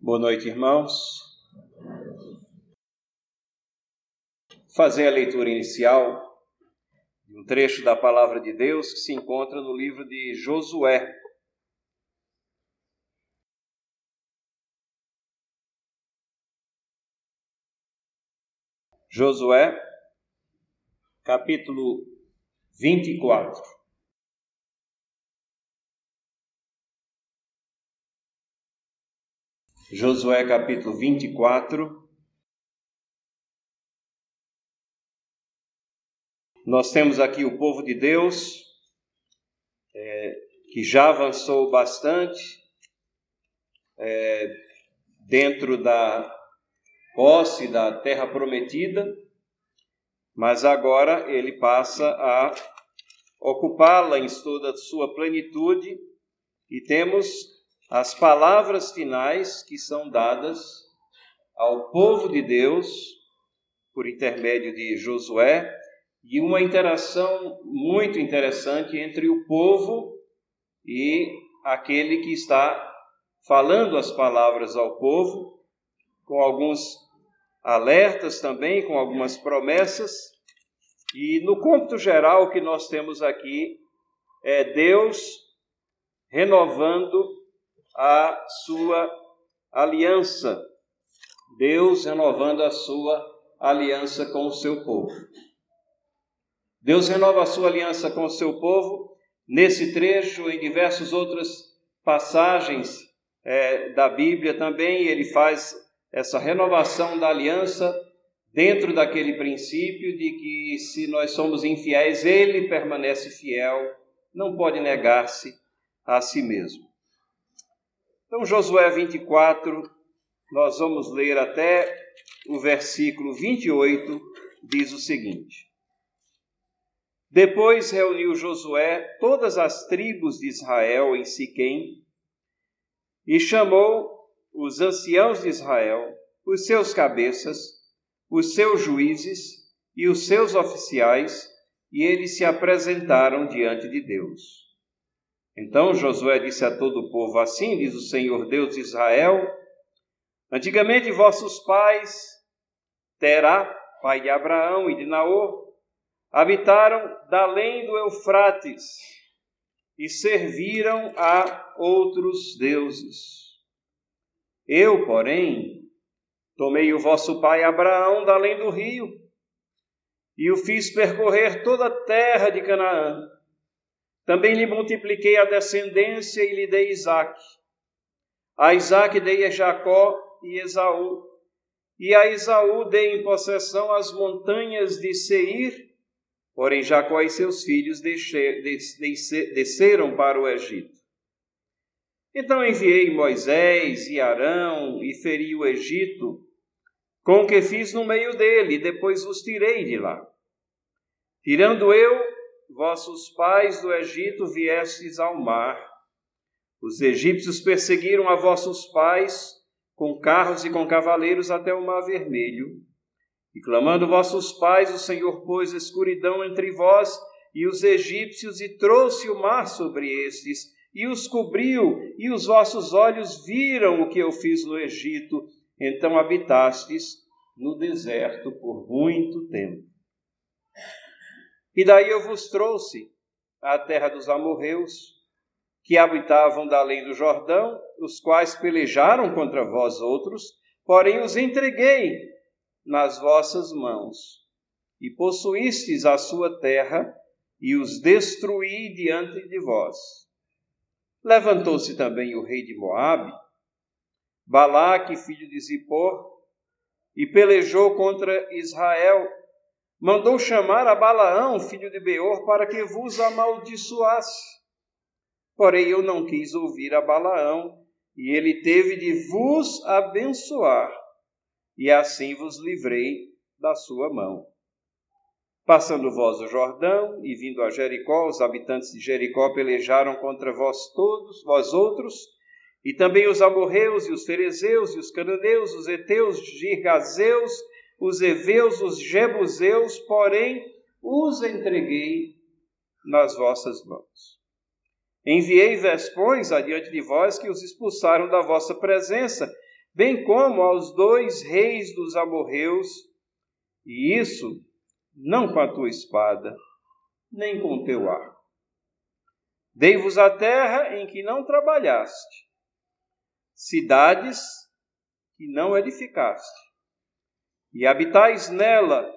Boa noite, irmãos. Fazer a leitura inicial de um trecho da palavra de Deus que se encontra no livro de Josué. Josué, capítulo 24. Josué capítulo 24. Nós temos aqui o povo de Deus, é, que já avançou bastante é, dentro da posse da terra prometida, mas agora ele passa a ocupá-la em toda a sua plenitude e temos as palavras finais que são dadas ao povo de Deus por intermédio de Josué e uma interação muito interessante entre o povo e aquele que está falando as palavras ao povo, com alguns alertas também, com algumas promessas. E no cômputo geral, o que nós temos aqui é Deus renovando a sua aliança. Deus renovando a sua aliança com o seu povo. Deus renova a sua aliança com o seu povo nesse trecho, em diversas outras passagens é, da Bíblia também, ele faz essa renovação da aliança dentro daquele princípio de que se nós somos infiéis, ele permanece fiel, não pode negar-se a si mesmo. Então, Josué 24, nós vamos ler até o versículo 28, diz o seguinte: Depois reuniu Josué todas as tribos de Israel em Siquém e chamou os anciãos de Israel, os seus cabeças, os seus juízes e os seus oficiais, e eles se apresentaram diante de Deus. Então Josué disse a todo o povo: Assim diz o Senhor Deus de Israel: Antigamente vossos pais, Terá, pai de Abraão e de Naor, habitaram da além do Eufrates e serviram a outros deuses. Eu, porém, tomei o vosso pai Abraão da além do rio e o fiz percorrer toda a terra de Canaã também lhe multipliquei a descendência e lhe dei Isaque. A Isaque dei a Jacó e Esaú. E a Esaú dei em possessão as montanhas de Seir, porém Jacó e seus filhos desceram para o Egito. Então enviei Moisés e Arão e feri o Egito, com o que fiz no meio dele, e depois os tirei de lá. Tirando eu vossos pais do Egito viestes ao mar. Os egípcios perseguiram a vossos pais com carros e com cavaleiros até o mar vermelho. E clamando vossos pais, o Senhor pôs escuridão entre vós e os egípcios e trouxe o mar sobre estes e os cobriu, e os vossos olhos viram o que eu fiz no Egito. Então habitastes no deserto por muito tempo. E daí eu vos trouxe à terra dos amorreus, que habitavam da além do Jordão, os quais pelejaram contra vós outros, porém os entreguei nas vossas mãos, e possuístes a sua terra, e os destruí diante de vós. Levantou-se também o rei de Moabe, Balaque, filho de Zippor, e pelejou contra Israel mandou chamar a Balaão, filho de Beor, para que vos amaldiçoasse. Porém, eu não quis ouvir a Balaão, e ele teve de vos abençoar, e assim vos livrei da sua mão. Passando vós o Jordão e vindo a Jericó, os habitantes de Jericó pelejaram contra vós todos, vós outros, e também os amorreus e os ferezeus e os cananeus, os heteus, girgazeus os heveus, os jebuseus, porém os entreguei nas vossas mãos. Enviei vespões adiante de vós que os expulsaram da vossa presença, bem como aos dois reis dos amorreus, e isso não com a tua espada, nem com o teu arco. Dei-vos a terra em que não trabalhaste, cidades que não edificaste, e habitais nela,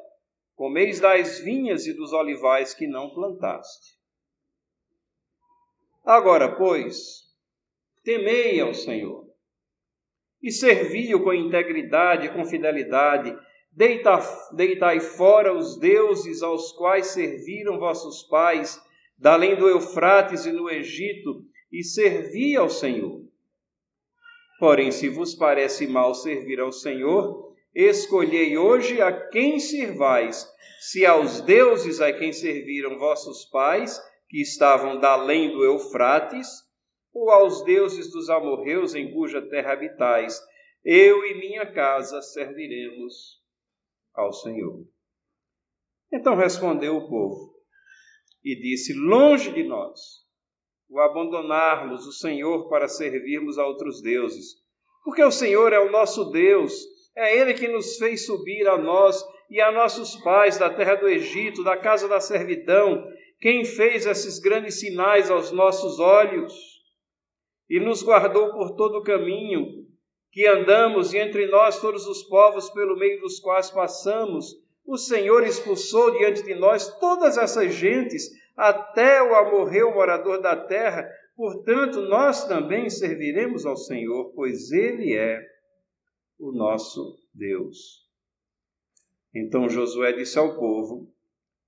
comeis das vinhas e dos olivais que não plantaste. Agora, pois, temei ao Senhor e servi-o com integridade e com fidelidade. Deita, deitai fora os deuses aos quais serviram vossos pais, da além do Eufrates e no Egito, e servi ao Senhor. Porém, se vos parece mal servir ao Senhor, escolhei hoje a quem servais, se aos deuses a quem serviram vossos pais, que estavam da além do Eufrates, ou aos deuses dos amorreus em cuja terra habitais, eu e minha casa serviremos ao Senhor. Então respondeu o povo e disse: Longe de nós o abandonarmos o Senhor para servirmos a outros deuses, porque o Senhor é o nosso Deus, é Ele que nos fez subir a nós e a nossos pais da terra do Egito, da casa da servidão, quem fez esses grandes sinais aos nossos olhos e nos guardou por todo o caminho que andamos, e entre nós todos os povos pelo meio dos quais passamos. O Senhor expulsou diante de nós todas essas gentes, até o amorreu morador da terra. Portanto, nós também serviremos ao Senhor, pois Ele é o nosso Deus. Então Josué disse ao povo: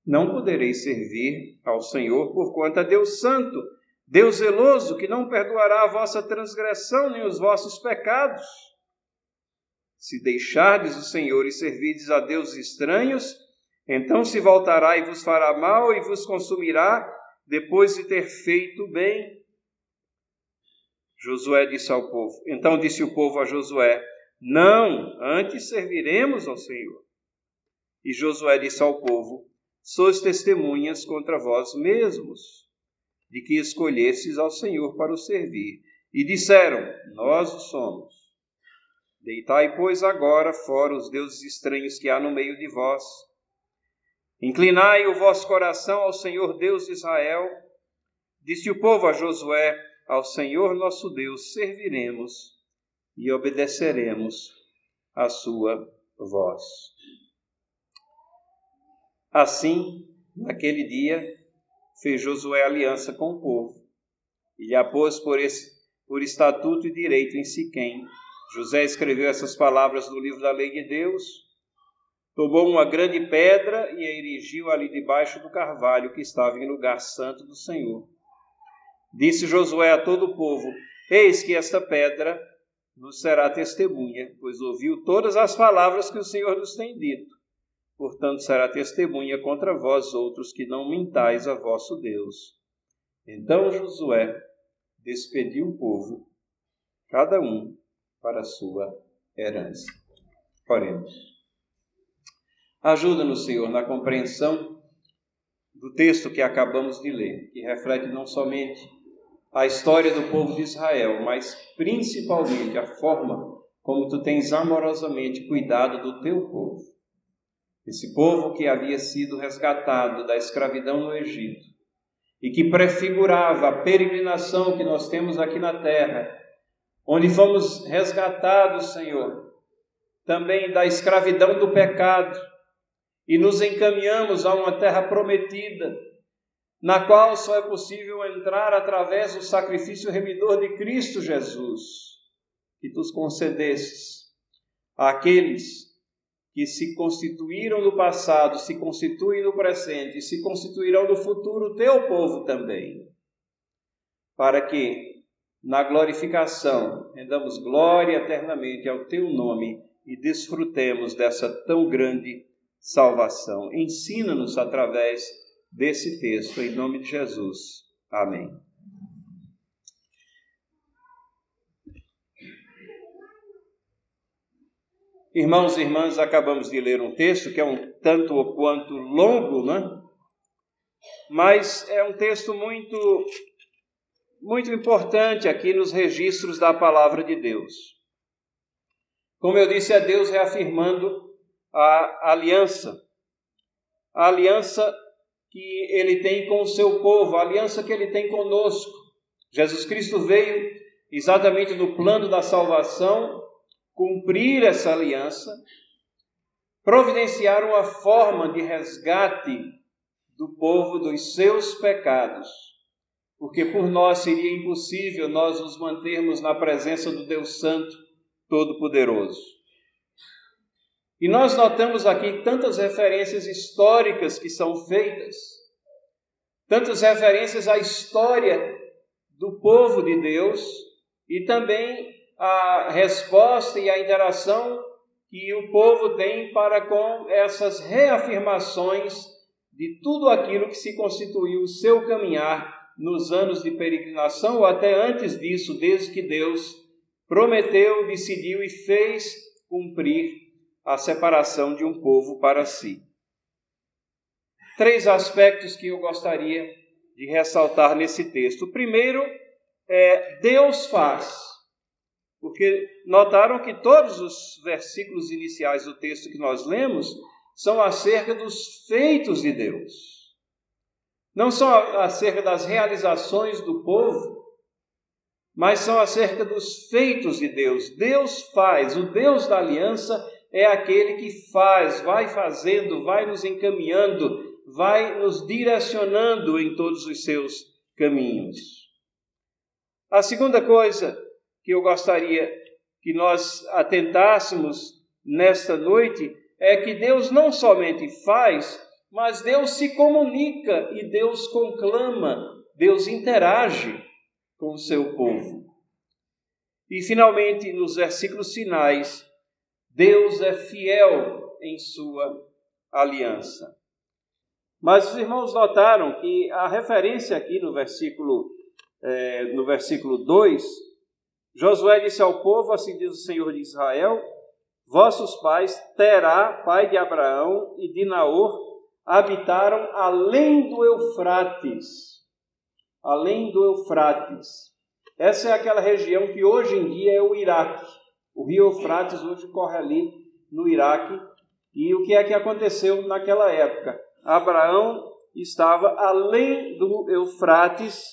Não podereis servir ao Senhor, porquanto é Deus Santo Deus zeloso, que não perdoará a vossa transgressão nem os vossos pecados. Se deixardes o Senhor e servirdes a deuses estranhos, então se voltará e vos fará mal e vos consumirá, depois de ter feito bem. Josué disse ao povo. Então disse o povo a Josué: Não, antes serviremos ao Senhor. E Josué disse ao povo: Sois testemunhas contra vós mesmos de que escolhesses ao Senhor para o servir. E disseram: Nós o somos. Deitai, pois, agora fora os deuses estranhos que há no meio de vós. Inclinai o vosso coração ao Senhor Deus de Israel. Disse o povo a Josué: Ao Senhor nosso Deus serviremos e obedeceremos a sua voz. Assim, naquele dia, fez Josué aliança com o povo e lhe apôs por, esse, por estatuto e direito em Siquém. José escreveu essas palavras no livro da lei de Deus, tomou uma grande pedra e a erigiu ali debaixo do carvalho que estava em lugar santo do Senhor. Disse Josué a todo o povo: Eis que esta pedra nos será testemunha, pois ouviu todas as palavras que o Senhor nos tem dito portanto será testemunha contra vós outros que não mintais a vosso Deus. Então Josué despediu o povo, cada um para a sua herança. Oremos. Ajuda-nos, Senhor, na compreensão do texto que acabamos de ler, que reflete não somente a história do povo de Israel, mas principalmente a forma como tu tens amorosamente cuidado do teu povo. Esse povo que havia sido resgatado da escravidão no Egito e que prefigurava a peregrinação que nós temos aqui na terra, onde fomos resgatados, Senhor, também da escravidão do pecado e nos encaminhamos a uma terra prometida, na qual só é possível entrar através do sacrifício remidor de Cristo Jesus, que tu concedesses àqueles que se constituíram no passado, se constituem no presente e se constituirão no futuro teu povo também, para que na glorificação rendamos glória eternamente ao teu nome e desfrutemos dessa tão grande salvação. Ensina-nos através desse texto, em nome de Jesus. Amém. Irmãos e irmãs, acabamos de ler um texto que é um tanto ou quanto longo, né? Mas é um texto muito muito importante aqui nos registros da palavra de Deus. Como eu disse, é Deus reafirmando a aliança. A aliança que ele tem com o seu povo, a aliança que ele tem conosco. Jesus Cristo veio exatamente no plano da salvação cumprir essa aliança, providenciar uma forma de resgate do povo dos seus pecados, porque por nós seria impossível nós nos mantermos na presença do Deus Santo Todo-Poderoso. E nós notamos aqui tantas referências históricas que são feitas, tantas referências à história do povo de Deus e também a resposta e a interação que o povo tem para com essas reafirmações de tudo aquilo que se constituiu o seu caminhar nos anos de peregrinação ou até antes disso, desde que Deus prometeu, decidiu e fez cumprir a separação de um povo para si. Três aspectos que eu gostaria de ressaltar nesse texto. O primeiro é Deus faz. Porque notaram que todos os versículos iniciais do texto que nós lemos são acerca dos feitos de Deus. Não são acerca das realizações do povo, mas são acerca dos feitos de Deus. Deus faz, o Deus da aliança é aquele que faz, vai fazendo, vai nos encaminhando, vai nos direcionando em todos os seus caminhos. A segunda coisa que eu gostaria que nós atentássemos nesta noite é que Deus não somente faz, mas Deus se comunica e Deus conclama, Deus interage com o seu povo. E finalmente, nos versículos finais, Deus é fiel em sua aliança. Mas os irmãos notaram que a referência aqui no versículo, é, no versículo 2 Josué disse ao povo: Assim diz o Senhor de Israel: Vossos pais, Terá, pai de Abraão e de Naor, habitaram além do Eufrates. Além do Eufrates. Essa é aquela região que hoje em dia é o Iraque. O rio Eufrates hoje corre ali no Iraque. E o que é que aconteceu naquela época? Abraão estava além do Eufrates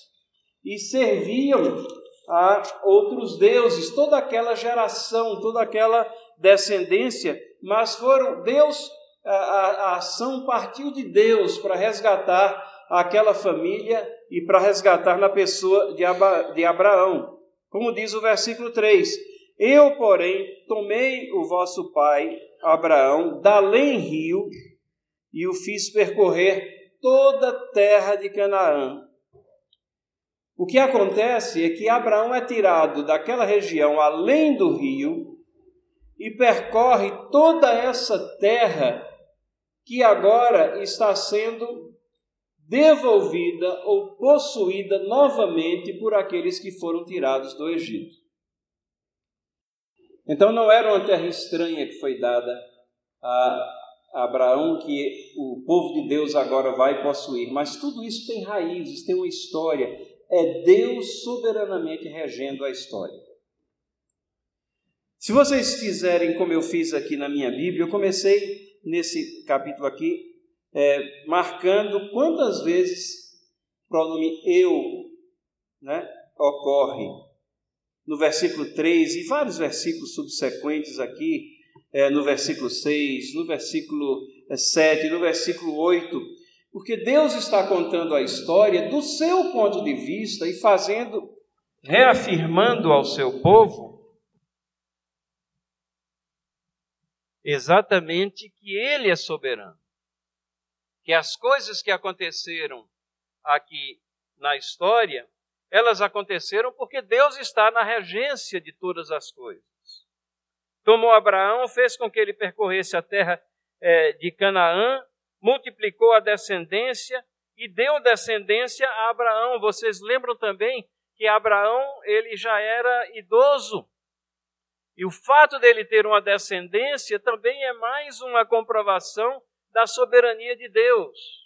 e serviam a outros deuses, toda aquela geração, toda aquela descendência, mas foram Deus, a, a ação partiu de Deus para resgatar aquela família e para resgatar na pessoa de, Aba, de Abraão. Como diz o versículo 3: Eu, porém, tomei o vosso pai Abraão da além rio e o fiz percorrer toda a terra de Canaã o que acontece é que Abraão é tirado daquela região além do rio e percorre toda essa terra que agora está sendo devolvida ou possuída novamente por aqueles que foram tirados do Egito. Então não era uma terra estranha que foi dada a Abraão que o povo de Deus agora vai possuir, mas tudo isso tem raízes, tem uma história, é Deus soberanamente regendo a história. Se vocês fizerem como eu fiz aqui na minha Bíblia, eu comecei nesse capítulo aqui é, marcando quantas vezes o pronome eu né, ocorre. No versículo 3 e vários versículos subsequentes aqui, é, no versículo 6, no versículo 7, no versículo 8, porque Deus está contando a história do seu ponto de vista e fazendo, reafirmando ao seu povo exatamente que ele é soberano. Que as coisas que aconteceram aqui na história, elas aconteceram porque Deus está na regência de todas as coisas. Tomou Abraão, fez com que ele percorresse a terra é, de Canaã, multiplicou a descendência e deu descendência a Abraão. Vocês lembram também que Abraão ele já era idoso. E o fato dele ter uma descendência também é mais uma comprovação da soberania de Deus.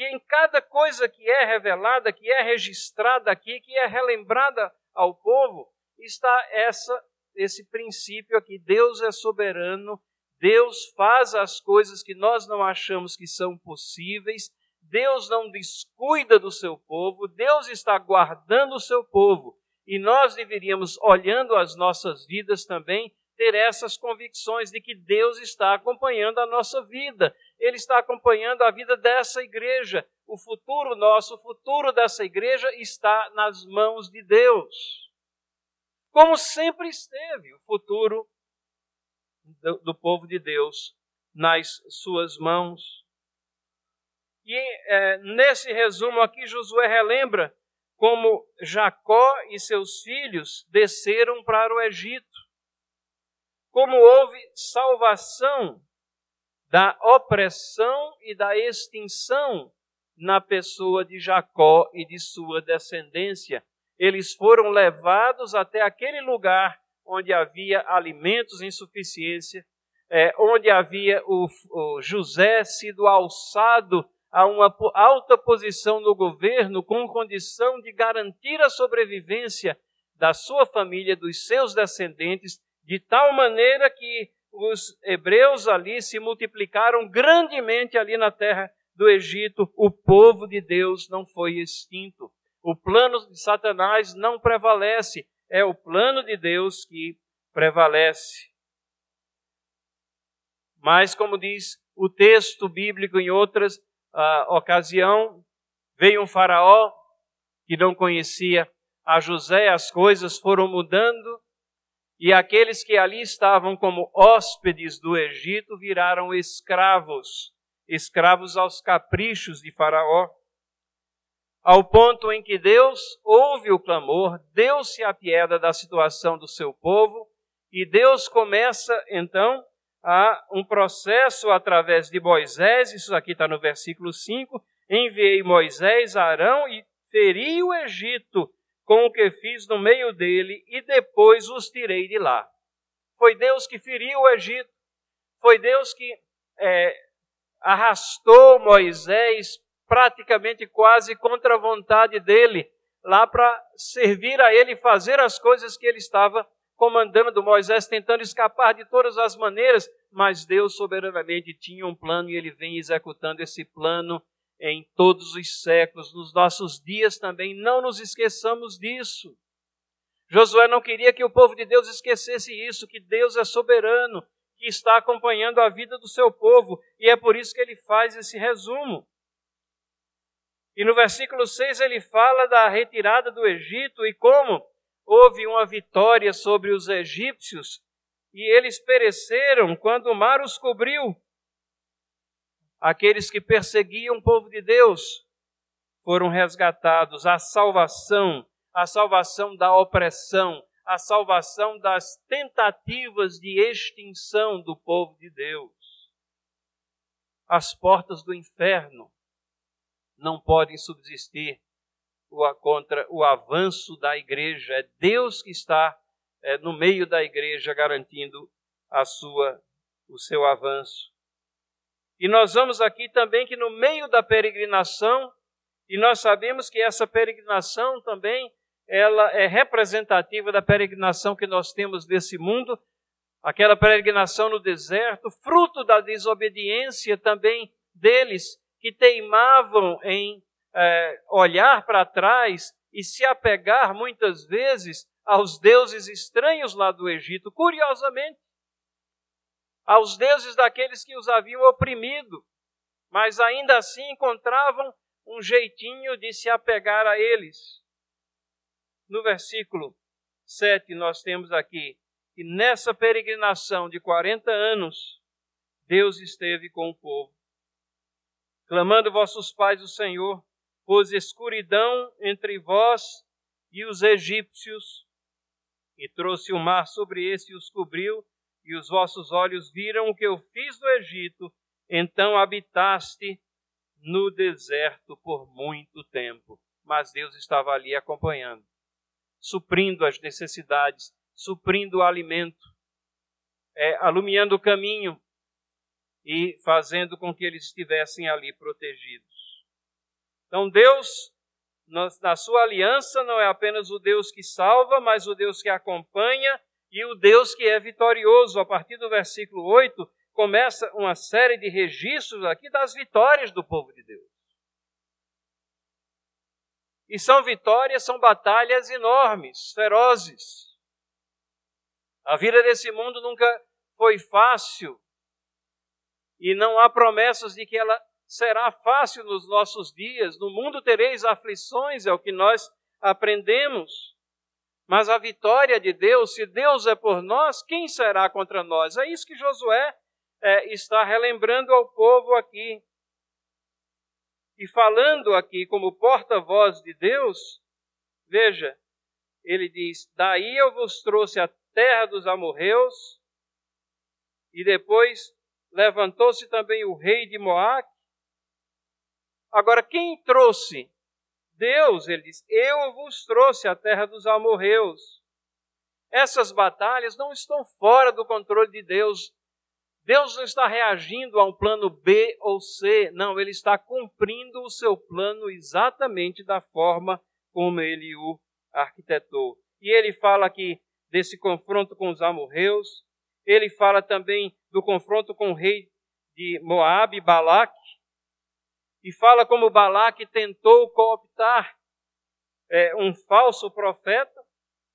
E em cada coisa que é revelada, que é registrada aqui, que é relembrada ao povo, está essa esse princípio aqui: Deus é soberano, Deus faz as coisas que nós não achamos que são possíveis, Deus não descuida do seu povo, Deus está guardando o seu povo. E nós deveríamos, olhando as nossas vidas também, ter essas convicções de que Deus está acompanhando a nossa vida, Ele está acompanhando a vida dessa igreja. O futuro nosso, o futuro dessa igreja está nas mãos de Deus. Como sempre esteve o futuro do, do povo de Deus nas suas mãos. E é, nesse resumo aqui, Josué relembra como Jacó e seus filhos desceram para o Egito como houve salvação da opressão e da extinção na pessoa de Jacó e de sua descendência. Eles foram levados até aquele lugar onde havia alimentos em suficiência, é, onde havia o, o José sido alçado a uma alta posição no governo, com condição de garantir a sobrevivência da sua família, dos seus descendentes de tal maneira que os hebreus ali se multiplicaram grandemente ali na terra do Egito. O povo de Deus não foi extinto. O plano de Satanás não prevalece. É o plano de Deus que prevalece. Mas, como diz o texto bíblico em outras uh, ocasião, veio um faraó que não conhecia a José, as coisas foram mudando, e aqueles que ali estavam como hóspedes do Egito viraram escravos, escravos aos caprichos de Faraó, ao ponto em que Deus ouve o clamor, Deus se apieda da situação do seu povo, e Deus começa então a um processo através de Moisés, isso aqui está no versículo 5, enviei Moisés, Arão e feri o Egito com o que fiz no meio dele, e depois os tirei de lá. Foi Deus que feriu o Egito, foi Deus que é, arrastou Moisés praticamente quase contra a vontade dele, lá para servir a ele e fazer as coisas que ele estava comandando Moisés, tentando escapar de todas as maneiras, mas Deus soberanamente tinha um plano e ele vem executando esse plano em todos os séculos, nos nossos dias também. Não nos esqueçamos disso. Josué não queria que o povo de Deus esquecesse isso, que Deus é soberano, que está acompanhando a vida do seu povo, e é por isso que ele faz esse resumo. E no versículo 6 ele fala da retirada do Egito e como houve uma vitória sobre os egípcios e eles pereceram quando o mar os cobriu aqueles que perseguiam o povo de Deus foram resgatados. A salvação, a salvação da opressão, a salvação das tentativas de extinção do povo de Deus. As portas do inferno não podem subsistir contra o avanço da igreja. É Deus que está é, no meio da igreja garantindo a sua, o seu avanço. E nós vamos aqui também que no meio da peregrinação, e nós sabemos que essa peregrinação também ela é representativa da peregrinação que nós temos desse mundo, aquela peregrinação no deserto, fruto da desobediência também deles que teimavam em é, olhar para trás e se apegar muitas vezes aos deuses estranhos lá do Egito. Curiosamente, aos deuses daqueles que os haviam oprimido, mas ainda assim encontravam um jeitinho de se apegar a eles. No versículo 7, nós temos aqui que nessa peregrinação de 40 anos, Deus esteve com o povo, clamando vossos pais o Senhor, pôs escuridão entre vós e os egípcios, e trouxe o mar sobre esse e os cobriu, e os vossos olhos viram o que eu fiz no Egito, então habitaste no deserto por muito tempo. Mas Deus estava ali acompanhando, suprindo as necessidades, suprindo o alimento, é, alumiando o caminho e fazendo com que eles estivessem ali protegidos. Então Deus, na sua aliança, não é apenas o Deus que salva, mas o Deus que acompanha e o Deus que é vitorioso. A partir do versículo 8, começa uma série de registros aqui das vitórias do povo de Deus. E são vitórias, são batalhas enormes, ferozes. A vida desse mundo nunca foi fácil e não há promessas de que ela será fácil nos nossos dias. No mundo tereis aflições, é o que nós aprendemos. Mas a vitória de Deus, se Deus é por nós, quem será contra nós? É isso que Josué é, está relembrando ao povo aqui. E falando aqui como porta-voz de Deus, veja, ele diz: Daí eu vos trouxe a terra dos amorreus, e depois levantou-se também o rei de Moac. Agora, quem trouxe Deus, ele diz: Eu vos trouxe a terra dos amorreus. Essas batalhas não estão fora do controle de Deus. Deus não está reagindo a um plano B ou C, não, ele está cumprindo o seu plano exatamente da forma como ele o arquitetou. E ele fala aqui desse confronto com os amorreus, ele fala também do confronto com o rei de Moabe, Balaque, e fala como Balaque tentou cooptar é, um falso profeta,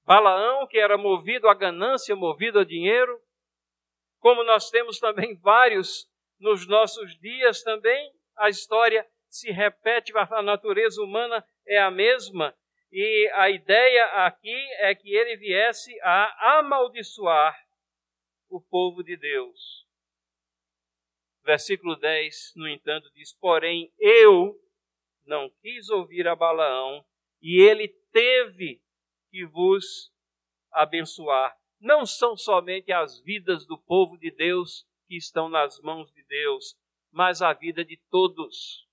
Balaão, que era movido à ganância, movido a dinheiro, como nós temos também vários nos nossos dias também, a história se repete, a natureza humana é a mesma, e a ideia aqui é que ele viesse a amaldiçoar o povo de Deus. Versículo 10, no entanto, diz: Porém, eu não quis ouvir a Balaão, e ele teve que vos abençoar. Não são somente as vidas do povo de Deus que estão nas mãos de Deus, mas a vida de todos.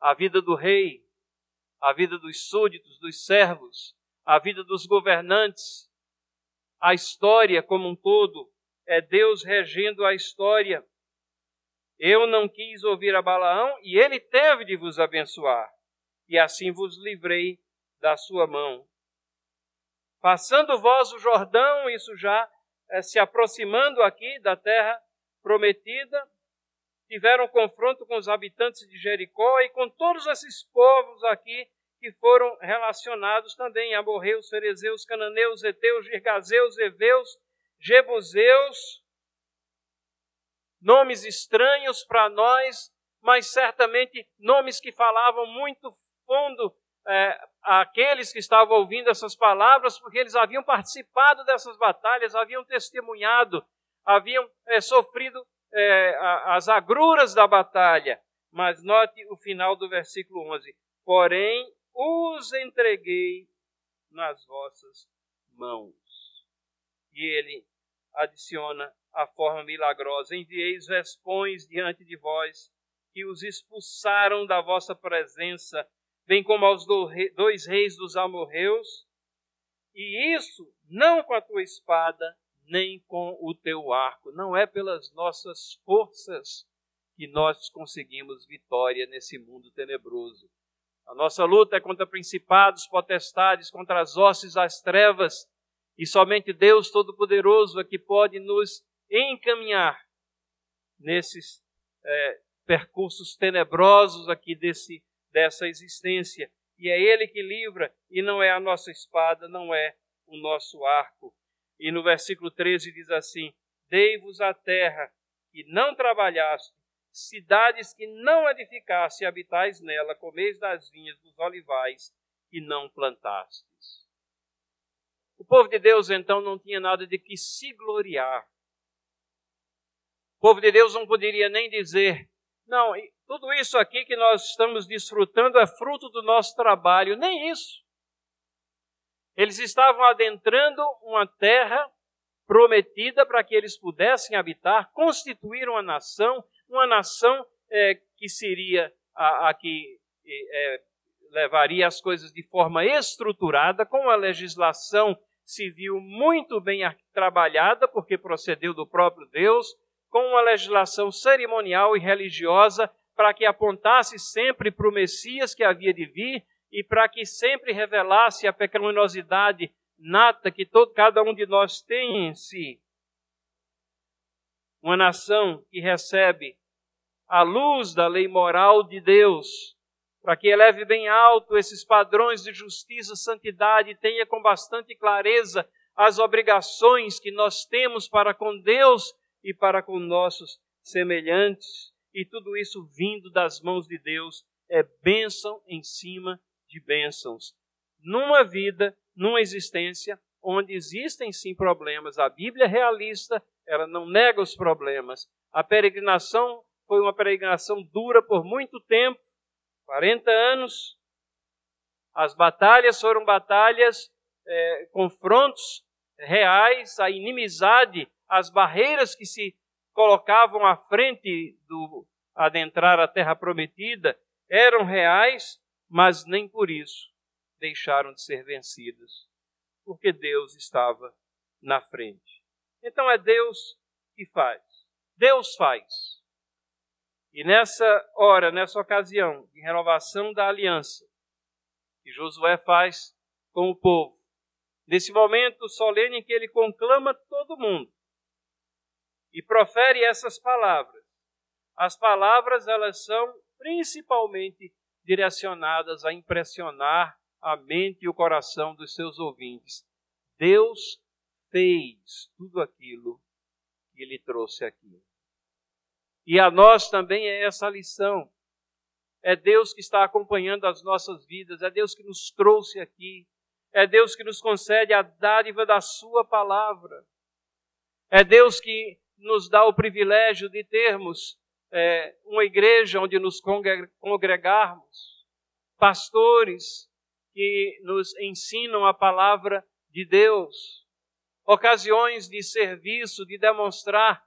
A vida do rei, a vida dos súditos, dos servos, a vida dos governantes, a história como um todo, é Deus regendo a história. Eu não quis ouvir a Balaão, e ele teve de vos abençoar, e assim vos livrei da sua mão. Passando vós o Jordão, isso já é, se aproximando aqui da terra prometida, tiveram confronto com os habitantes de Jericó e com todos esses povos aqui que foram relacionados também, amorreus, ferezeus, cananeus, eteus, girgazeus, eveus, jebuseus, nomes estranhos para nós, mas certamente nomes que falavam muito fundo é, àqueles que estavam ouvindo essas palavras, porque eles haviam participado dessas batalhas, haviam testemunhado, haviam é, sofrido é, as agruras da batalha. Mas note o final do versículo 11: Porém, os entreguei nas vossas mãos. E ele adiciona a forma milagrosa. Envieis vespões diante de vós, que os expulsaram da vossa presença, bem como aos dois reis dos amorreus, e isso não com a tua espada, nem com o teu arco. Não é pelas nossas forças que nós conseguimos vitória nesse mundo tenebroso. A nossa luta é contra principados, potestades, contra as hostes das trevas, e somente Deus Todo-Poderoso é que pode nos encaminhar nesses é, percursos tenebrosos aqui desse, dessa existência. E é Ele que livra, e não é a nossa espada, não é o nosso arco. E no versículo 13 diz assim: Dei-vos a terra que não trabalhaste, cidades que não edificaste, habitais nela, comeis das vinhas dos olivais que não plantastes. O povo de Deus então não tinha nada de que se gloriar. Povo de Deus não poderia nem dizer, não, tudo isso aqui que nós estamos desfrutando é fruto do nosso trabalho, nem isso. Eles estavam adentrando uma terra prometida para que eles pudessem habitar, constituir uma nação, uma nação é, que seria a, a que é, levaria as coisas de forma estruturada, com a legislação civil muito bem trabalhada, porque procedeu do próprio Deus, com uma legislação cerimonial e religiosa para que apontasse sempre para o Messias que havia de vir e para que sempre revelasse a pecaminosidade nata que todo, cada um de nós tem em si. Uma nação que recebe a luz da lei moral de Deus, para que eleve bem alto esses padrões de justiça, santidade e tenha com bastante clareza as obrigações que nós temos para com Deus e para com nossos semelhantes, e tudo isso vindo das mãos de Deus é bênção em cima de bênçãos. Numa vida, numa existência onde existem sim problemas, a Bíblia é realista, ela não nega os problemas. A peregrinação foi uma peregrinação dura por muito tempo 40 anos. As batalhas foram batalhas, é, confrontos reais, a inimizade, as barreiras que se colocavam à frente do adentrar a terra prometida eram reais, mas nem por isso deixaram de ser vencidas, porque Deus estava na frente. Então é Deus que faz. Deus faz. E nessa hora, nessa ocasião de renovação da aliança que Josué faz com o povo, nesse momento solene em que ele conclama todo mundo e profere essas palavras. As palavras elas são principalmente direcionadas a impressionar a mente e o coração dos seus ouvintes. Deus fez tudo aquilo que ele trouxe aqui. E a nós também é essa lição. É Deus que está acompanhando as nossas vidas, é Deus que nos trouxe aqui, é Deus que nos concede a dádiva da Sua palavra. É Deus que nos dá o privilégio de termos é, uma igreja onde nos congregarmos, pastores que nos ensinam a palavra de Deus, ocasiões de serviço, de demonstrar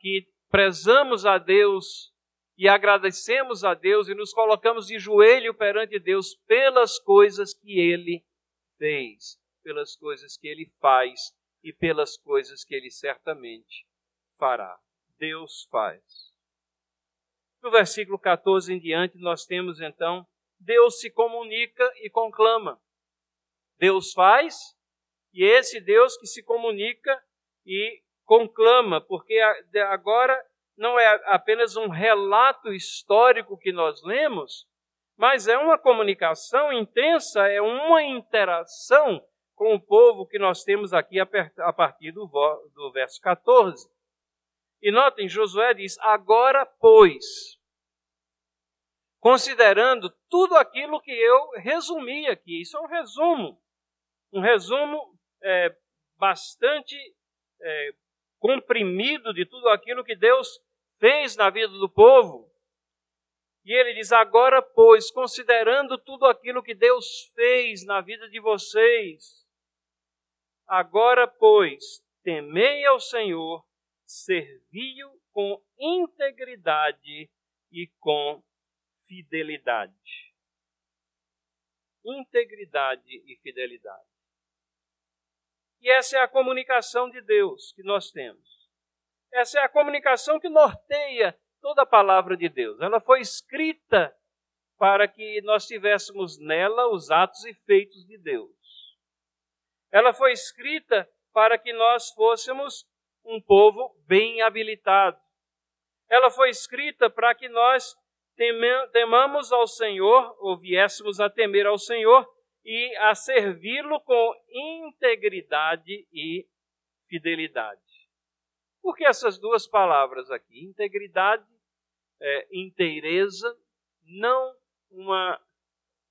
que prezamos a Deus e agradecemos a Deus e nos colocamos de joelho perante Deus pelas coisas que Ele fez, pelas coisas que ele faz e pelas coisas que ele certamente fará. Deus faz. No versículo 14 em diante, nós temos então: Deus se comunica e conclama. Deus faz, e esse Deus que se comunica e conclama, porque agora não é apenas um relato histórico que nós lemos, mas é uma comunicação intensa, é uma interação com o povo que nós temos aqui a partir do, verso 14. E notem, Josué diz: Agora, pois, considerando tudo aquilo que eu resumi aqui, isso é um resumo, um resumo é, bastante é, comprimido de tudo aquilo que Deus fez na vida do povo. E ele diz: agora, pois, considerando tudo aquilo que Deus fez na vida de vocês, agora, pois, temei ao Senhor, servi-o com integridade e com fidelidade. Integridade e fidelidade. E essa é a comunicação de Deus que nós temos. Essa é a comunicação que norteia toda a palavra de Deus. Ela foi escrita para que nós tivéssemos nela os atos e feitos de Deus. Ela foi escrita para que nós fôssemos um povo bem habilitado. Ela foi escrita para que nós temamos ao Senhor, ou viéssemos a temer ao Senhor e a servi-lo com integridade e fidelidade. Por que essas duas palavras aqui? Integridade, é, inteireza, não uma,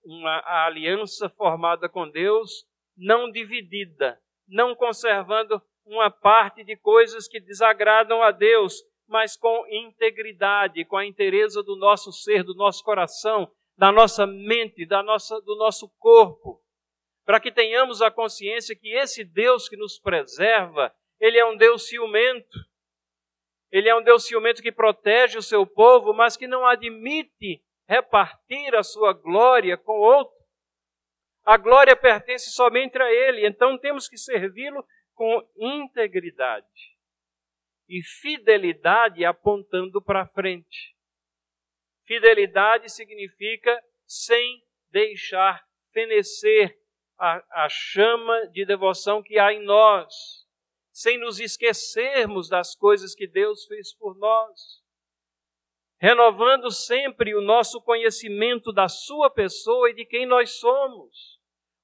uma aliança formada com Deus, não dividida, não conservando uma parte de coisas que desagradam a Deus, mas com integridade, com a inteireza do nosso ser, do nosso coração, da nossa mente, da nossa, do nosso corpo, para que tenhamos a consciência que esse Deus que nos preserva, ele é um Deus ciumento. Ele é um Deus ciumento que protege o seu povo, mas que não admite repartir a sua glória com outro. A glória pertence somente a Ele, então temos que servi-lo com integridade e fidelidade apontando para frente. Fidelidade significa sem deixar fenecer, a, a chama de devoção que há em nós, sem nos esquecermos das coisas que Deus fez por nós, renovando sempre o nosso conhecimento da Sua pessoa e de quem nós somos,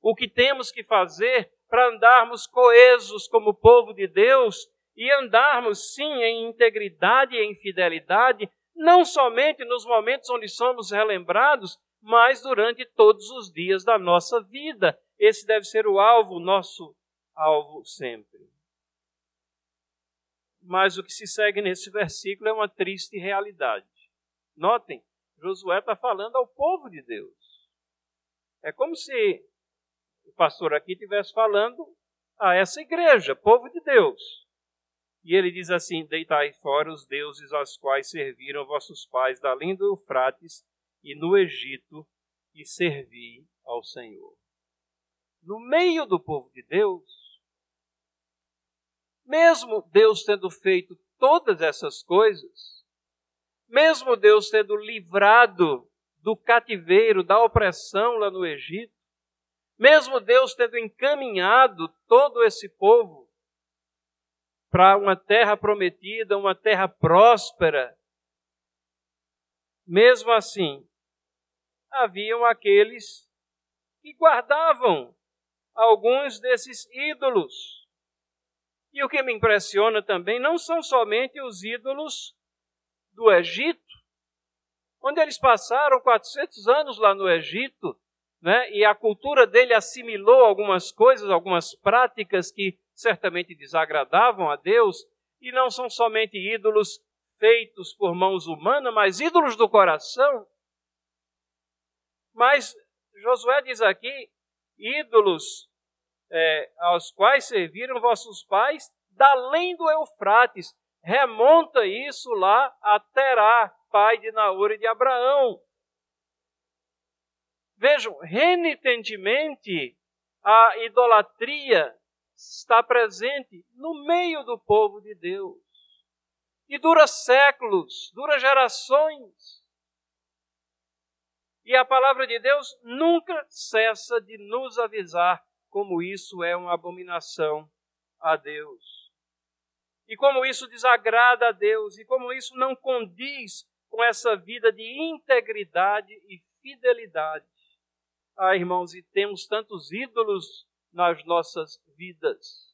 o que temos que fazer para andarmos coesos como povo de Deus e andarmos sim em integridade e em fidelidade, não somente nos momentos onde somos relembrados, mas durante todos os dias da nossa vida. Esse deve ser o alvo, nosso alvo sempre. Mas o que se segue nesse versículo é uma triste realidade. Notem, Josué está falando ao povo de Deus. É como se o pastor aqui estivesse falando a essa igreja, povo de Deus. E ele diz assim: Deitai fora os deuses aos quais serviram vossos pais da além do Eufrates e no Egito, e servi ao Senhor. No meio do povo de Deus, mesmo Deus tendo feito todas essas coisas, mesmo Deus tendo livrado do cativeiro, da opressão lá no Egito, mesmo Deus tendo encaminhado todo esse povo para uma terra prometida, uma terra próspera, mesmo assim, haviam aqueles que guardavam alguns desses ídolos. E o que me impressiona também não são somente os ídolos do Egito, onde eles passaram 400 anos lá no Egito, né, e a cultura dele assimilou algumas coisas, algumas práticas que certamente desagradavam a Deus, e não são somente ídolos feitos por mãos humanas, mas ídolos do coração. Mas Josué diz aqui: ídolos é, aos quais serviram vossos pais, da além do Eufrates. Remonta isso lá a Terá, pai de Naor e de Abraão. Vejam, renitentemente a idolatria está presente no meio do povo de Deus. E dura séculos, dura gerações. E a palavra de Deus nunca cessa de nos avisar como isso é uma abominação a Deus. E como isso desagrada a Deus, e como isso não condiz com essa vida de integridade e fidelidade. Ah, irmãos, e temos tantos ídolos nas nossas vidas.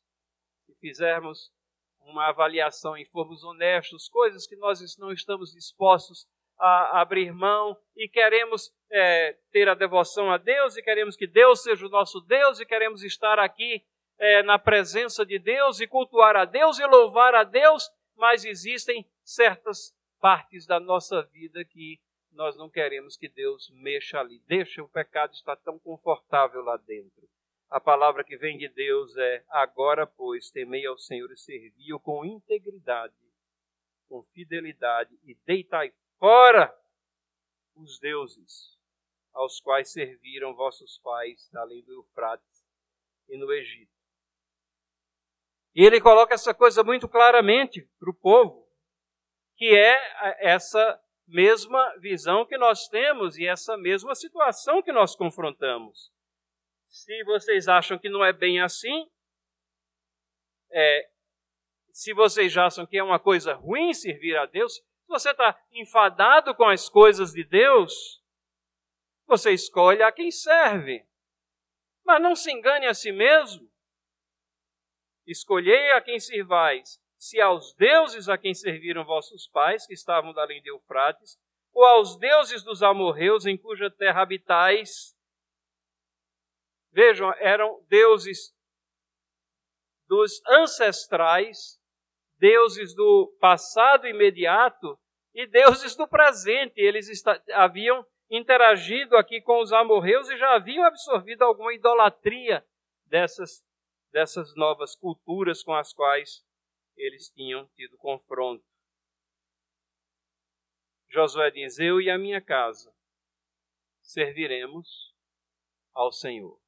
Se fizermos uma avaliação e formos honestos, coisas que nós não estamos dispostos a abrir mão e queremos é, ter a devoção a Deus e queremos que Deus seja o nosso Deus e queremos estar aqui é, na presença de Deus e cultuar a Deus e louvar a Deus, mas existem certas partes da nossa vida que nós não queremos que Deus mexa ali. Deixa o pecado estar tão confortável lá dentro. A palavra que vem de Deus é: agora, pois, temei ao Senhor e servi-o com integridade, com fidelidade e deitai fora os deuses aos quais serviram vossos pais além do Eufrates e no Egito. E ele coloca essa coisa muito claramente para o povo, que é essa mesma visão que nós temos e essa mesma situação que nós confrontamos. Se vocês acham que não é bem assim, é, se vocês acham que é uma coisa ruim servir a Deus, se você está enfadado com as coisas de Deus, você escolhe a quem serve. Mas não se engane a si mesmo. Escolhei a quem servais, se aos deuses a quem serviram vossos pais, que estavam da além de Eufrates, ou aos deuses dos amorreus em cuja terra habitais. Vejam, eram deuses dos ancestrais deuses do passado imediato e deuses do presente. Eles haviam interagido aqui com os amorreus e já haviam absorvido alguma idolatria dessas, dessas novas culturas com as quais eles tinham tido confronto. Josué diz: Eu e a minha casa serviremos ao Senhor.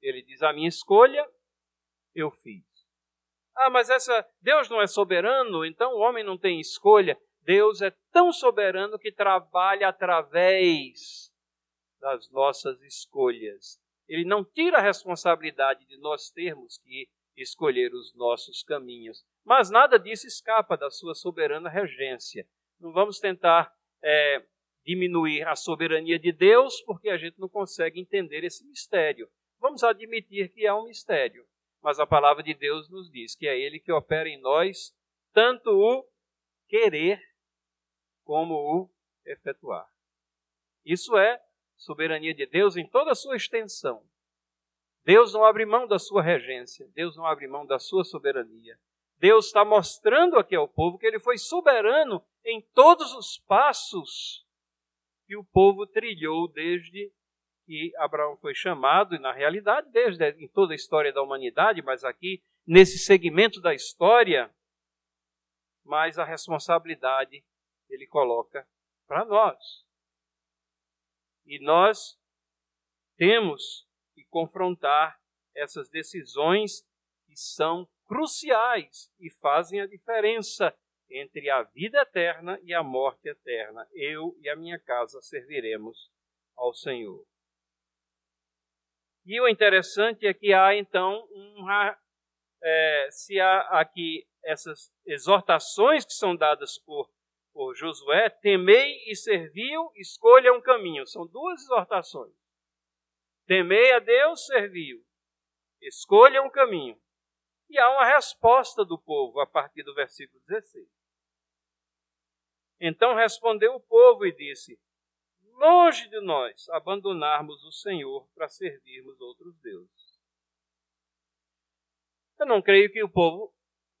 Ele diz: A minha escolha eu fiz. Ah, mas essa Deus não é soberano, então o homem não tem escolha. Deus é tão soberano que trabalha através das nossas escolhas. ele não tira a responsabilidade de nós termos que escolher os nossos caminhos. Mas nada disso escapa da sua soberana regência. Não vamos tentar é, diminuir a soberania de Deus, porque a gente não consegue entender esse mistério. Vamos admitir que é um mistério, mas a palavra de Deus nos diz que é Ele que opera em nós tanto o querer como o efetuar. Isso é soberania de Deus em toda a sua extensão. Deus não abre mão da sua regência, Deus não abre mão da sua soberania. Deus está mostrando aqui ao povo que ele foi soberano em todos os passos que o povo trilhou desde que Abraão foi chamado, e na realidade, desde em toda a história da humanidade, mas aqui, nesse segmento da história, mas a responsabilidade ele coloca para nós. E nós temos que confrontar essas decisões que são cruciais e fazem a diferença entre a vida eterna e a morte eterna. Eu e a minha casa serviremos ao Senhor. E o interessante é que há então uma, é, se há aqui essas exortações que são dadas por, por Josué, temei e serviu, escolha um caminho. São duas exortações. Temei a Deus, serviu. Escolha um caminho. E há uma resposta do povo a partir do versículo 16. Então respondeu o povo e disse: Longe de nós abandonarmos o Senhor para servirmos outros deuses. Eu não creio que o povo,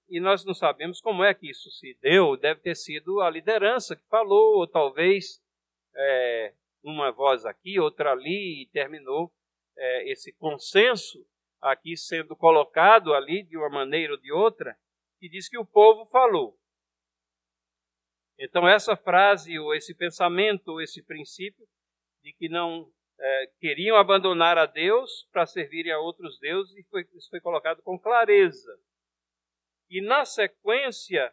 e nós não sabemos como é que isso se deu, deve ter sido a liderança que falou, ou talvez é, uma voz aqui, outra ali, e terminou é, esse consenso aqui sendo colocado ali de uma maneira ou de outra, que diz que o povo falou. Então, essa frase, ou esse pensamento, ou esse princípio, de que não é, queriam abandonar a Deus para servirem a outros deuses, foi, isso foi colocado com clareza. E na sequência,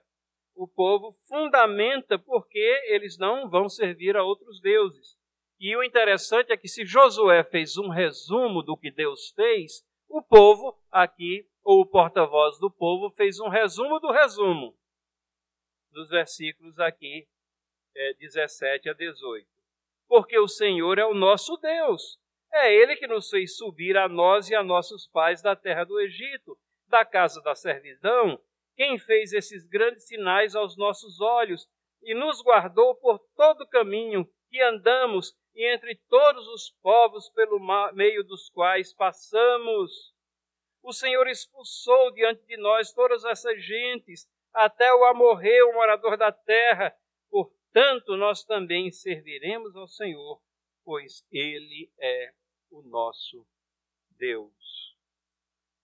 o povo fundamenta porque eles não vão servir a outros deuses. E o interessante é que se Josué fez um resumo do que Deus fez, o povo aqui, ou o porta-voz do povo, fez um resumo do resumo, dos versículos aqui é, 17 a 18. Porque o Senhor é o nosso Deus. É Ele que nos fez subir a nós e a nossos pais da terra do Egito, da casa da servidão, quem fez esses grandes sinais aos nossos olhos e nos guardou por todo o caminho que andamos e entre todos os povos pelo meio dos quais passamos. O Senhor expulsou diante de nós todas essas gentes, até o amorreu, o morador da terra. Portanto, nós também serviremos ao Senhor, pois Ele é o nosso Deus.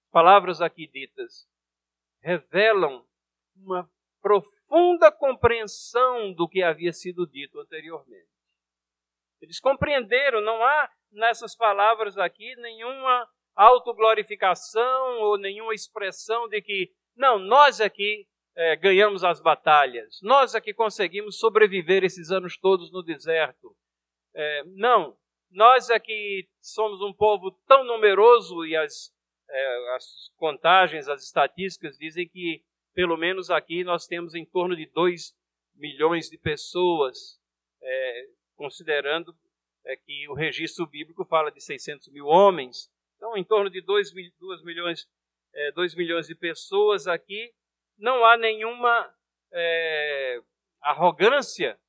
Palavras aqui ditas revelam uma profunda compreensão do que havia sido dito anteriormente. Eles compreenderam, não há nessas palavras aqui nenhuma autoglorificação ou nenhuma expressão de que, não, nós aqui é, ganhamos as batalhas, nós aqui conseguimos sobreviver esses anos todos no deserto. É, não, nós aqui somos um povo tão numeroso e as, é, as contagens, as estatísticas dizem que, pelo menos aqui, nós temos em torno de 2 milhões de pessoas é, considerando é, que o registro bíblico fala de 600 mil homens, então em torno de 2, 2 milhões, é, 2 milhões de pessoas aqui, não há nenhuma é, arrogância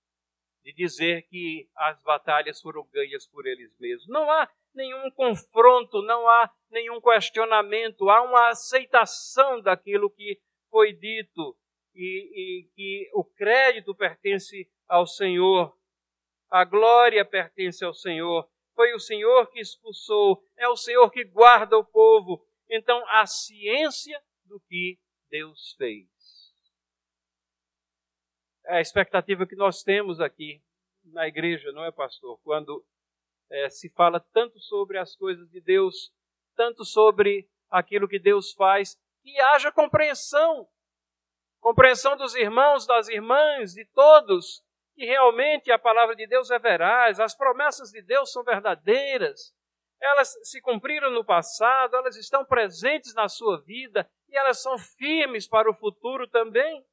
de dizer que as batalhas foram ganhas por eles mesmos. Não há nenhum confronto, não há nenhum questionamento, há uma aceitação daquilo que foi dito e que o crédito pertence ao Senhor a glória pertence ao Senhor. Foi o Senhor que expulsou, é o Senhor que guarda o povo. Então, a ciência do que Deus fez. É a expectativa que nós temos aqui na igreja, não é, pastor? Quando é, se fala tanto sobre as coisas de Deus, tanto sobre aquilo que Deus faz, que haja compreensão. Compreensão dos irmãos, das irmãs, de todos, que realmente a palavra de Deus é veraz, as promessas de Deus são verdadeiras. elas se cumpriram no passado, elas estão presentes na sua vida e elas são firmes para o futuro também.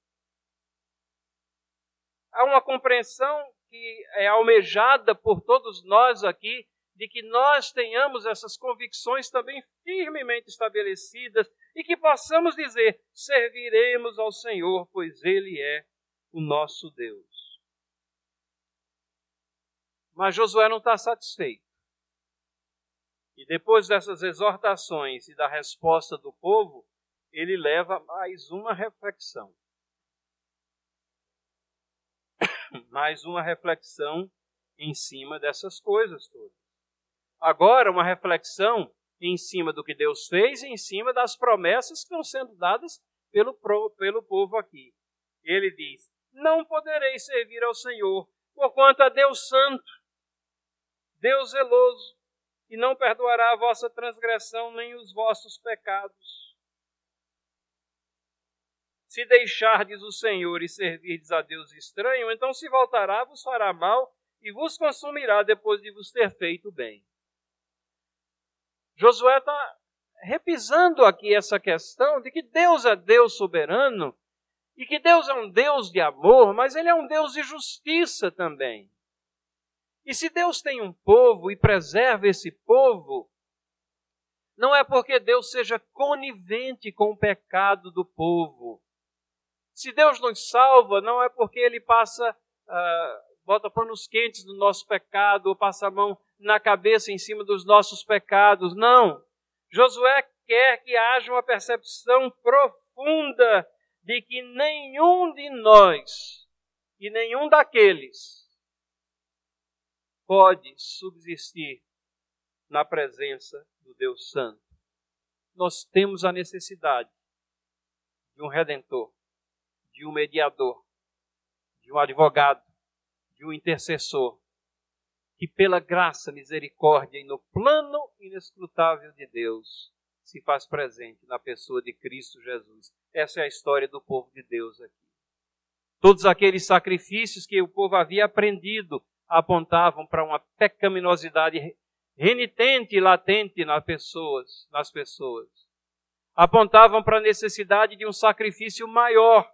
Há uma compreensão que é almejada por todos nós aqui de que nós tenhamos essas convicções também firmemente estabelecidas e que possamos dizer: serviremos ao Senhor, pois Ele é o nosso Deus. Mas Josué não está satisfeito. E depois dessas exortações e da resposta do povo, ele leva mais uma reflexão. mais uma reflexão em cima dessas coisas todas. Agora, uma reflexão em cima do que Deus fez e em cima das promessas que estão sendo dadas pelo, pelo povo aqui. Ele diz: Não poderei servir ao Senhor, porquanto a Deus Santo, Deus zeloso, e não perdoará a vossa transgressão nem os vossos pecados. Se deixardes o Senhor e servirdes a Deus estranho, então se voltará, vos fará mal e vos consumirá depois de vos ter feito bem. Josué está repisando aqui essa questão de que Deus é Deus soberano e que Deus é um Deus de amor, mas Ele é um Deus de justiça também. E se Deus tem um povo e preserva esse povo, não é porque Deus seja conivente com o pecado do povo. Se Deus nos salva, não é porque Ele passa, uh, bota panos quentes no nosso pecado, ou passa a mão na cabeça em cima dos nossos pecados. Não. Josué quer que haja uma percepção profunda de que nenhum de nós e nenhum daqueles pode subsistir na presença do Deus Santo. Nós temos a necessidade de um redentor, de um mediador, de um advogado, de um intercessor, que pela graça, misericórdia e no plano inescrutável de Deus se faz presente na pessoa de Cristo Jesus. Essa é a história do povo de Deus aqui. Todos aqueles sacrifícios que o povo havia aprendido apontavam para uma pecaminosidade renitente e latente nas pessoas, nas pessoas. Apontavam para a necessidade de um sacrifício maior,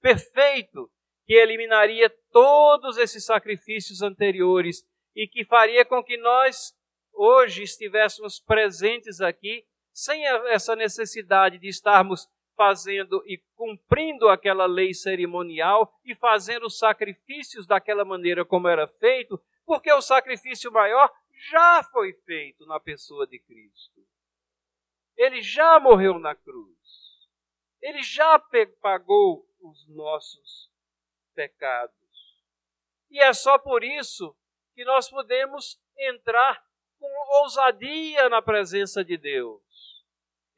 perfeito, que eliminaria todos esses sacrifícios anteriores e que faria com que nós hoje estivéssemos presentes aqui sem essa necessidade de estarmos fazendo e cumprindo aquela lei cerimonial e fazendo sacrifícios daquela maneira como era feito, porque o sacrifício maior já foi feito na pessoa de Cristo. Ele já morreu na cruz. Ele já pagou os nossos pecados. E é só por isso que nós podemos entrar com ousadia na presença de Deus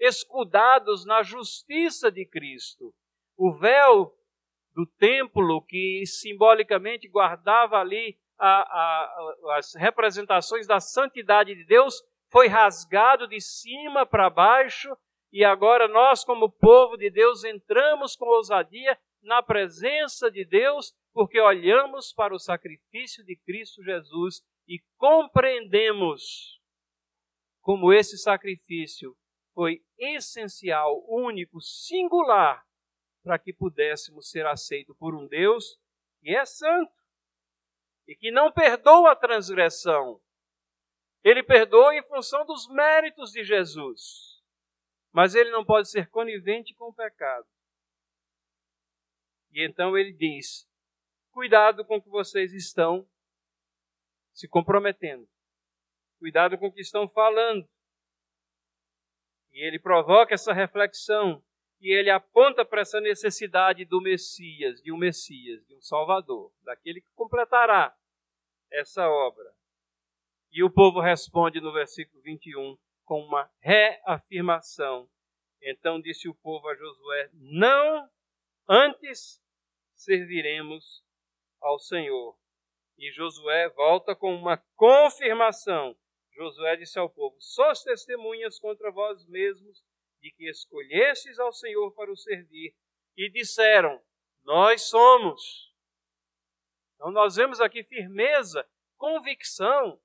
escudados na justiça de Cristo. O véu do templo, que simbolicamente guardava ali a, a, as representações da santidade de Deus, foi rasgado de cima para baixo, e agora nós, como povo de Deus, entramos com ousadia na presença de Deus, porque olhamos para o sacrifício de Cristo Jesus e compreendemos como esse sacrifício foi essencial, único, singular, para que pudéssemos ser aceitos por um Deus que é santo e que não perdoa a transgressão. Ele perdoa em função dos méritos de Jesus, mas ele não pode ser conivente com o pecado. E então ele diz: cuidado com o que vocês estão se comprometendo, cuidado com o que estão falando, e ele provoca essa reflexão e ele aponta para essa necessidade do Messias, de um Messias, de um Salvador, daquele que completará essa obra. E o povo responde no versículo 21 com uma reafirmação. Então disse o povo a Josué: Não, antes serviremos ao Senhor. E Josué volta com uma confirmação Josué disse ao povo: Sois testemunhas contra vós mesmos de que escolhestes ao Senhor para o servir. E disseram: Nós somos. Então nós vemos aqui firmeza, convicção,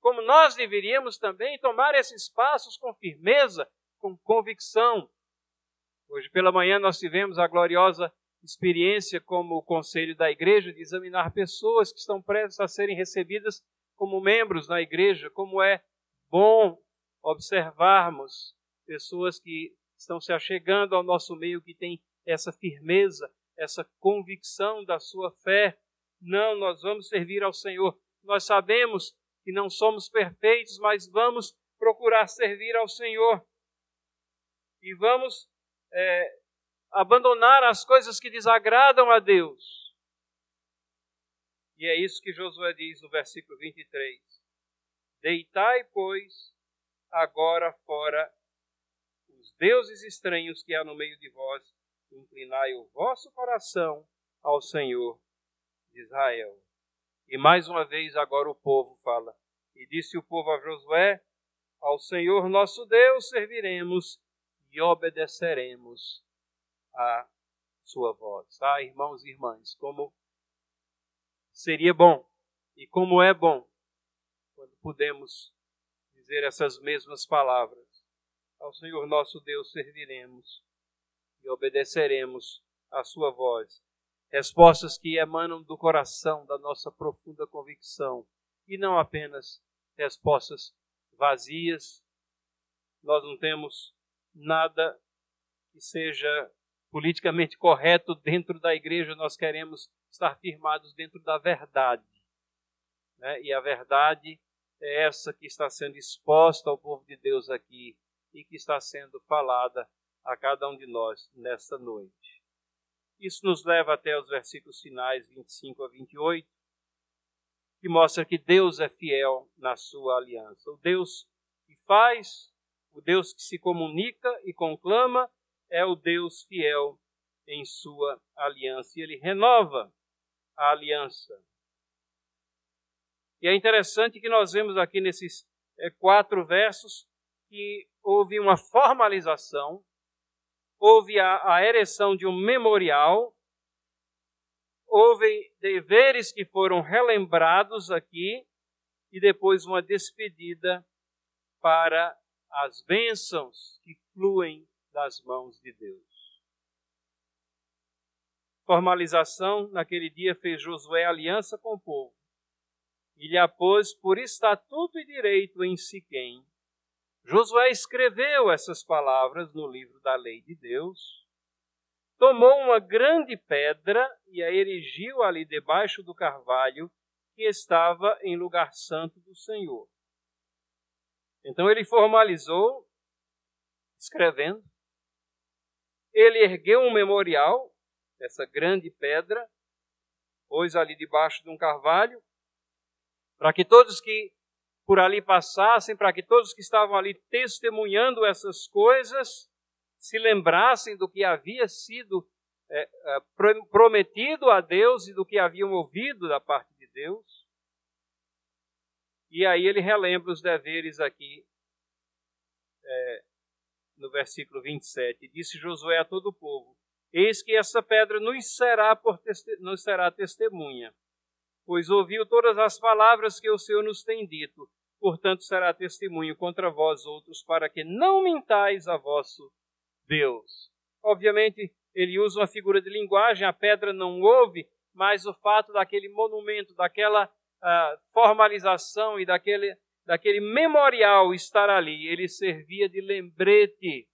como nós deveríamos também tomar esses passos com firmeza, com convicção. Hoje pela manhã nós tivemos a gloriosa experiência como conselho da igreja de examinar pessoas que estão prestes a serem recebidas como membros na igreja, como é bom observarmos pessoas que estão se achegando ao nosso meio que têm essa firmeza, essa convicção da sua fé. Não, nós vamos servir ao Senhor. Nós sabemos que não somos perfeitos, mas vamos procurar servir ao Senhor. E vamos é, abandonar as coisas que desagradam a Deus. E é isso que Josué diz no versículo 23. Deitai, pois, agora fora os deuses estranhos que há no meio de vós, inclinai o vosso coração ao Senhor de Israel. E mais uma vez agora o povo fala. E disse o povo a Josué: Ao Senhor nosso Deus serviremos e obedeceremos a sua voz. Ah, irmãos e irmãs, como seria bom e como é bom quando podemos dizer essas mesmas palavras. Ao Senhor nosso Deus serviremos e obedeceremos a sua voz respostas que emanam do coração, da nossa profunda convicção, e não apenas respostas vazias. Nós não temos nada que seja politicamente correto dentro da igreja, nós queremos estar firmados dentro da verdade. Né? E a verdade é essa que está sendo exposta ao povo de Deus aqui e que está sendo falada a cada um de nós nesta noite. Isso nos leva até os versículos finais 25 a 28, que mostra que Deus é fiel na sua aliança. O Deus que faz, o Deus que se comunica e conclama, é o Deus fiel em sua aliança. E ele renova a aliança. E é interessante que nós vemos aqui nesses é, quatro versos que houve uma formalização houve a, a ereção de um memorial, houve deveres que foram relembrados aqui e depois uma despedida para as bênçãos que fluem das mãos de Deus. Formalização, naquele dia fez Josué aliança com o povo. E lhe apôs por estatuto e direito em Siquém. Josué escreveu essas palavras no livro da lei de Deus, tomou uma grande pedra e a erigiu ali debaixo do carvalho que estava em lugar santo do Senhor. Então ele formalizou, escrevendo, ele ergueu um memorial, essa grande pedra, pôs ali debaixo de um carvalho, para que todos que por ali passassem, para que todos que estavam ali testemunhando essas coisas se lembrassem do que havia sido é, é, prometido a Deus e do que haviam ouvido da parte de Deus. E aí ele relembra os deveres aqui é, no versículo 27. Disse Josué a todo o povo: Eis que essa pedra nos será, por nos será testemunha pois ouviu todas as palavras que o Senhor nos tem dito. Portanto, será testemunho contra vós outros, para que não mintais a vosso Deus. Obviamente, ele usa uma figura de linguagem, a pedra não ouve, mas o fato daquele monumento, daquela uh, formalização e daquele, daquele memorial estar ali, ele servia de lembrete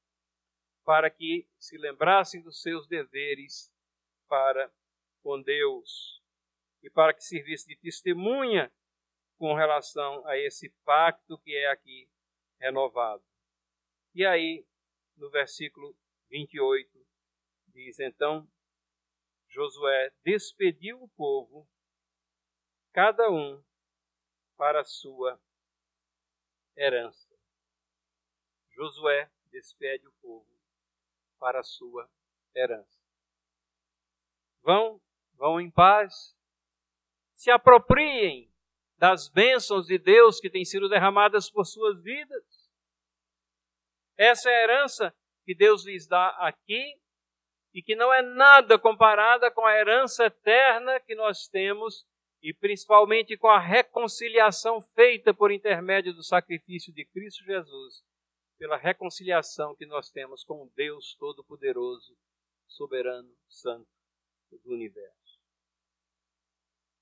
para que se lembrassem dos seus deveres para com Deus e para que servisse de testemunha com relação a esse pacto que é aqui renovado. E aí, no versículo 28, diz: Então Josué despediu o povo, cada um para a sua herança. Josué despede o povo para a sua herança. Vão, vão em paz, se apropriem das bênçãos de Deus que têm sido derramadas por suas vidas. Essa é a herança que Deus lhes dá aqui e que não é nada comparada com a herança eterna que nós temos e principalmente com a reconciliação feita por intermédio do sacrifício de Cristo Jesus, pela reconciliação que nós temos com Deus Todo-Poderoso, soberano, santo do universo.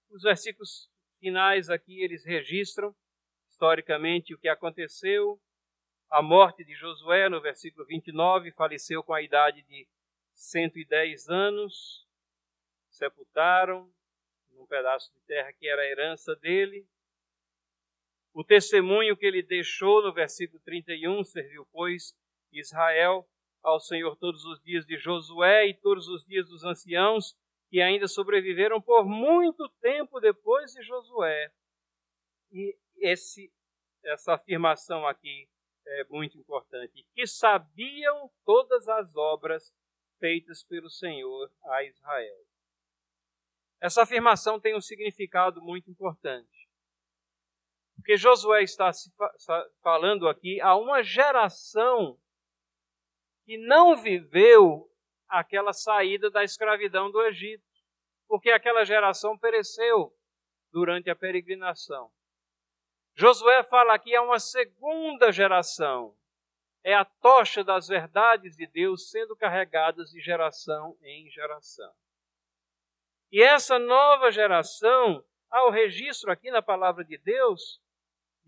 Os versículos finais aqui eles registram historicamente o que aconteceu. A morte de Josué, no versículo 29, faleceu com a idade de 110 anos. Sepultaram num pedaço de terra que era a herança dele. O testemunho que ele deixou no versículo 31 serviu, pois, Israel ao Senhor todos os dias de Josué e todos os dias dos anciãos que ainda sobreviveram por muito tempo depois de Josué. E esse, essa afirmação aqui é muito importante, que sabiam todas as obras feitas pelo Senhor a Israel. Essa afirmação tem um significado muito importante. Porque Josué está falando aqui a uma geração que não viveu aquela saída da escravidão do Egito, porque aquela geração pereceu durante a peregrinação. Josué fala aqui a uma segunda geração. É a tocha das verdades de Deus sendo carregadas de geração em geração. E essa nova geração, há o registro aqui na palavra de Deus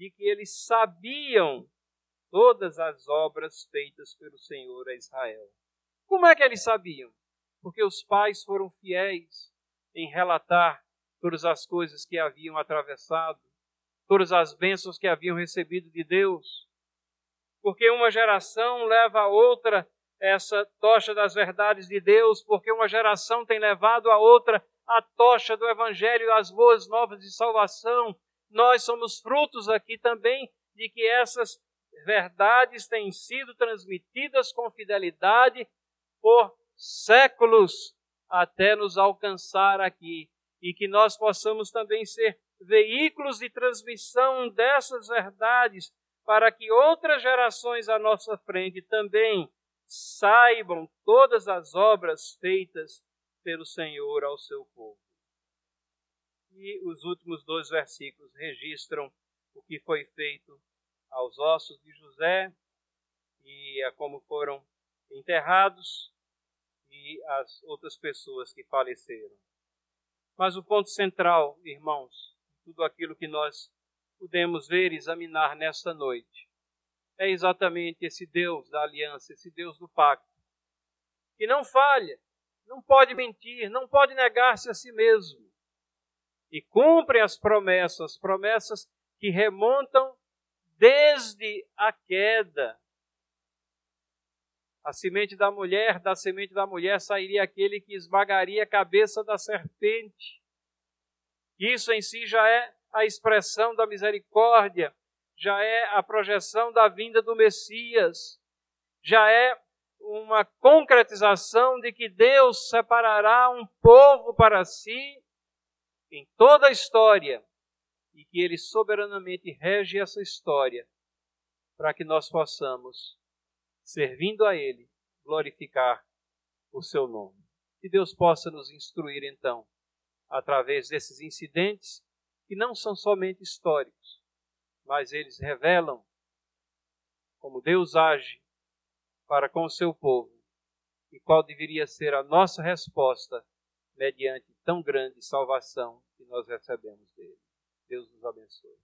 de que eles sabiam todas as obras feitas pelo Senhor a Israel. Como é que eles sabiam? Porque os pais foram fiéis em relatar todas as coisas que haviam atravessado, todas as bênçãos que haviam recebido de Deus. Porque uma geração leva a outra essa tocha das verdades de Deus, porque uma geração tem levado a outra a tocha do Evangelho as boas novas de salvação. Nós somos frutos aqui também de que essas verdades têm sido transmitidas com fidelidade por séculos até nos alcançar aqui e que nós possamos também ser veículos de transmissão dessas verdades para que outras gerações à nossa frente também saibam todas as obras feitas pelo Senhor ao seu povo. E os últimos dois versículos registram o que foi feito aos ossos de José e a como foram enterrados e as outras pessoas que faleceram. Mas o ponto central, irmãos, tudo aquilo que nós podemos ver e examinar nesta noite, é exatamente esse Deus da aliança, esse Deus do pacto, que não falha, não pode mentir, não pode negar-se a si mesmo, e cumpre as promessas, promessas que remontam desde a queda. A semente da mulher, da semente da mulher sairia aquele que esmagaria a cabeça da serpente. Isso em si já é a expressão da misericórdia, já é a projeção da vinda do Messias, já é uma concretização de que Deus separará um povo para si em toda a história e que Ele soberanamente rege essa história para que nós possamos, servindo a Ele, glorificar o Seu nome. Que Deus possa nos instruir então, através desses incidentes que não são somente históricos, mas eles revelam como Deus age para com o seu povo e qual deveria ser a nossa resposta mediante tão grande salvação que nós recebemos dele. Deus nos abençoe.